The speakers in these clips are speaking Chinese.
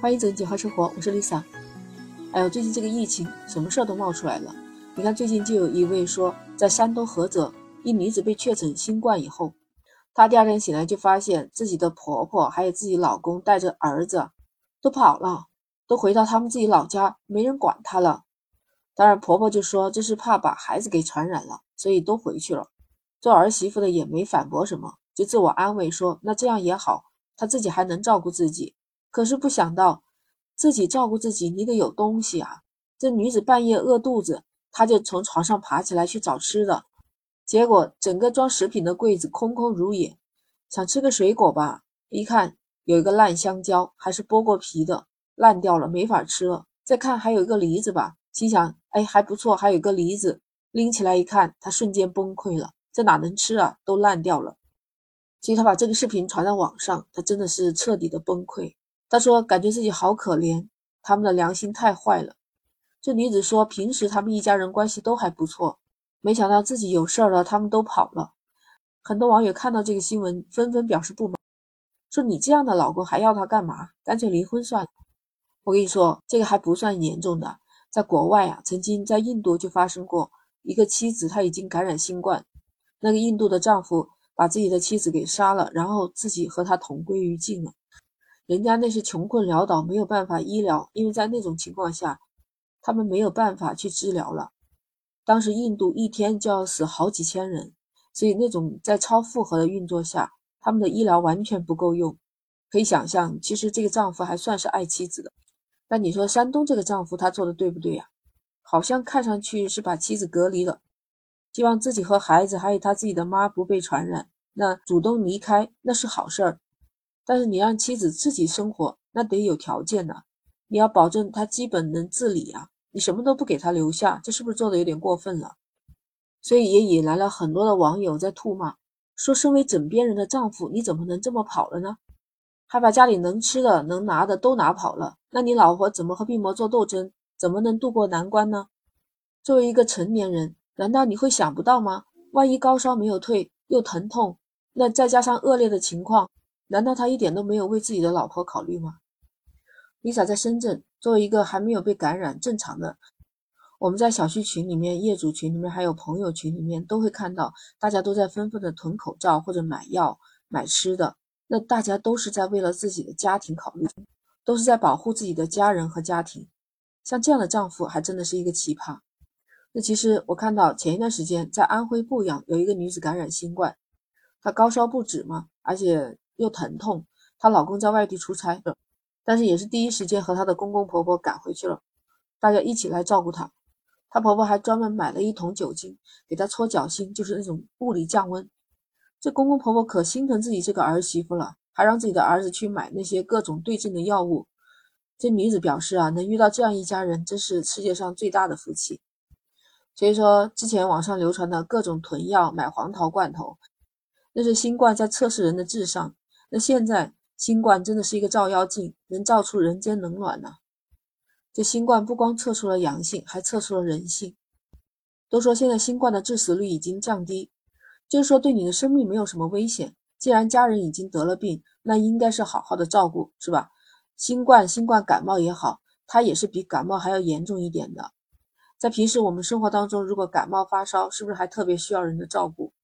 欢迎走进简化生活，我是 Lisa。哎呦，最近这个疫情，什么事儿都冒出来了。你看，最近就有一位说，在山东菏泽，一女子被确诊新冠以后，她第二天醒来就发现自己的婆婆还有自己老公带着儿子都跑了，都回到他们自己老家，没人管她了。当然，婆婆就说这是怕把孩子给传染了，所以都回去了。做儿媳妇的也没反驳什么，就自我安慰说，那这样也好，她自己还能照顾自己。可是不想到，自己照顾自己，你得有东西啊！这女子半夜饿肚子，她就从床上爬起来去找吃的，结果整个装食品的柜子空空如也。想吃个水果吧，一看有一个烂香蕉，还是剥过皮的，烂掉了，没法吃了。再看还有一个梨子吧，心想，哎，还不错，还有个梨子。拎起来一看，他瞬间崩溃了，这哪能吃啊？都烂掉了。其实他把这个视频传到网上，他真的是彻底的崩溃。他说：“感觉自己好可怜，他们的良心太坏了。”这女子说：“平时他们一家人关系都还不错，没想到自己有事儿了，他们都跑了。”很多网友看到这个新闻，纷纷表示不满，说：“你这样的老公还要他干嘛？干脆离婚算了。”我跟你说，这个还不算严重的，在国外啊，曾经在印度就发生过一个妻子，她已经感染新冠，那个印度的丈夫把自己的妻子给杀了，然后自己和她同归于尽了。人家那是穷困潦倒，没有办法医疗，因为在那种情况下，他们没有办法去治疗了。当时印度一天就要死好几千人，所以那种在超负荷的运作下，他们的医疗完全不够用。可以想象，其实这个丈夫还算是爱妻子的。那你说山东这个丈夫他做的对不对呀？好像看上去是把妻子隔离了，希望自己和孩子还有他自己的妈不被传染。那主动离开那是好事儿。但是你让妻子自己生活，那得有条件呢，你要保证她基本能自理啊，你什么都不给她留下，这是不是做的有点过分了？所以也引来了很多的网友在吐骂，说身为枕边人的丈夫，你怎么能这么跑了呢？还把家里能吃的、能拿的都拿跑了，那你老婆怎么和病魔做斗争，怎么能度过难关呢？作为一个成年人，难道你会想不到吗？万一高烧没有退，又疼痛，那再加上恶劣的情况。难道他一点都没有为自己的老婆考虑吗？Lisa 在深圳，作为一个还没有被感染正常的，我们在小区群里面、业主群里面，还有朋友群里面，都会看到大家都在纷纷的囤口罩或者买药、买吃的。那大家都是在为了自己的家庭考虑，都是在保护自己的家人和家庭。像这样的丈夫还真的是一个奇葩。那其实我看到前一段时间在安徽阜阳有一个女子感染新冠，她高烧不止嘛，而且。又疼痛，她老公在外地出差，但是也是第一时间和她的公公婆婆赶回去了，大家一起来照顾她。她婆婆还专门买了一桶酒精给她搓脚心，就是那种物理降温。这公公婆婆可心疼自己这个儿媳妇了，还让自己的儿子去买那些各种对症的药物。这女子表示啊，能遇到这样一家人，真是世界上最大的福气。所以说，之前网上流传的各种囤药、买黄桃罐头，那是新冠在测试人的智商。那现在新冠真的是一个照妖镜，能照出人间冷暖呢。这新冠不光测出了阳性，还测出了人性。都说现在新冠的致死率已经降低，就是说对你的生命没有什么危险。既然家人已经得了病，那应该是好好的照顾，是吧？新冠、新冠感冒也好，它也是比感冒还要严重一点的。在平时我们生活当中，如果感冒发烧，是不是还特别需要人的照顾？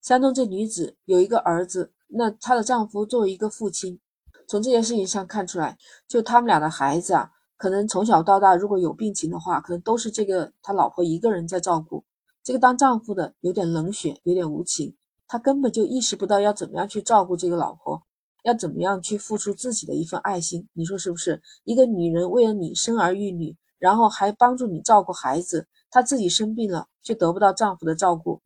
山东这女子有一个儿子。那她的丈夫作为一个父亲，从这件事情上看出来，就他们俩的孩子啊，可能从小到大如果有病情的话，可能都是这个他老婆一个人在照顾。这个当丈夫的有点冷血，有点无情，他根本就意识不到要怎么样去照顾这个老婆，要怎么样去付出自己的一份爱心。你说是不是？一个女人为了你生儿育女，然后还帮助你照顾孩子，她自己生病了却得不到丈夫的照顾，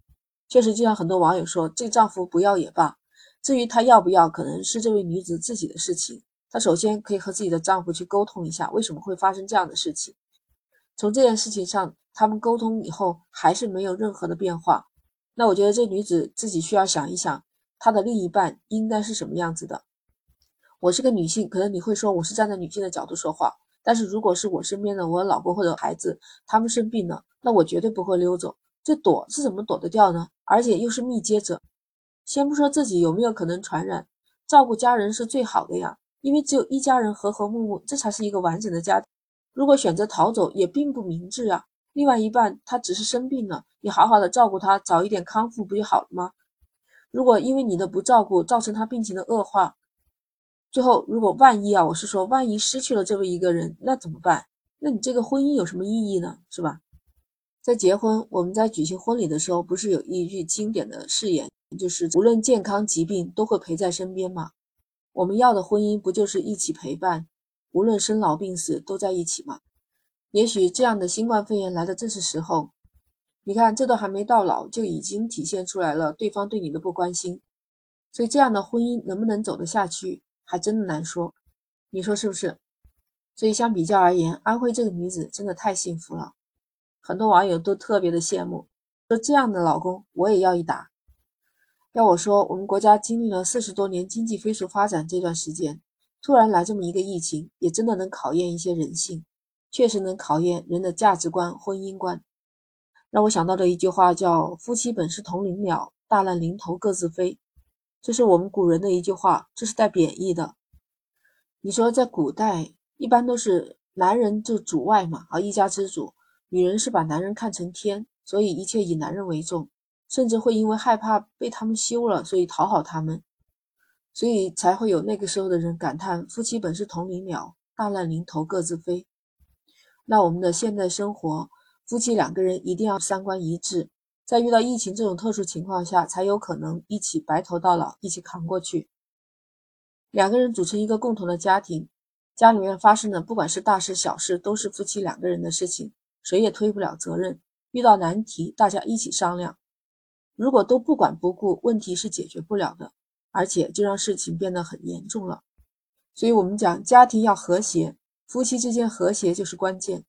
确实就像很多网友说，这丈夫不要也罢。至于她要不要，可能是这位女子自己的事情。她首先可以和自己的丈夫去沟通一下，为什么会发生这样的事情。从这件事情上，他们沟通以后还是没有任何的变化。那我觉得这女子自己需要想一想，她的另一半应该是什么样子的。我是个女性，可能你会说我是站在女性的角度说话，但是如果是我身边的我老公或者孩子，他们生病了，那我绝对不会溜走。这躲是怎么躲得掉呢？而且又是密接者。先不说自己有没有可能传染，照顾家人是最好的呀。因为只有一家人和和睦睦，这才是一个完整的家。如果选择逃走，也并不明智啊。另外一半他只是生病了，你好好的照顾他，早一点康复不就好了吗？如果因为你的不照顾造成他病情的恶化，最后如果万一啊，我是说万一失去了这么一个人，那怎么办？那你这个婚姻有什么意义呢？是吧？在结婚，我们在举行婚礼的时候，不是有一句经典的誓言，就是无论健康疾病都会陪在身边吗？我们要的婚姻不就是一起陪伴，无论生老病死都在一起吗？也许这样的新冠肺炎来的正是时候。你看，这都还没到老，就已经体现出来了对方对你的不关心。所以，这样的婚姻能不能走得下去，还真的难说。你说是不是？所以，相比较而言，安徽这个女子真的太幸福了。很多网友都特别的羡慕，说这样的老公我也要一打。要我说，我们国家经历了四十多年经济飞速发展这段时间，突然来这么一个疫情，也真的能考验一些人性。确实能考验人的价值观、婚姻观，让我想到的一句话叫“夫妻本是同林鸟，大难临头各自飞”，这是我们古人的一句话，这是带贬义的。你说在古代，一般都是男人就主外嘛，啊，一家之主，女人是把男人看成天，所以一切以男人为重，甚至会因为害怕被他们休了，所以讨好他们，所以才会有那个时候的人感叹“夫妻本是同林鸟，大难临头各自飞”。那我们的现代生活，夫妻两个人一定要三观一致，在遇到疫情这种特殊情况下，才有可能一起白头到老，一起扛过去。两个人组成一个共同的家庭，家里面发生的不管是大事小事，都是夫妻两个人的事情，谁也推不了责任。遇到难题，大家一起商量。如果都不管不顾，问题是解决不了的，而且就让事情变得很严重了。所以，我们讲家庭要和谐。夫妻之间和谐就是关键。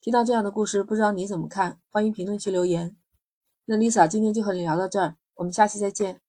听到这样的故事，不知道你怎么看？欢迎评论区留言。那 Lisa 今天就和你聊到这儿，我们下期再见。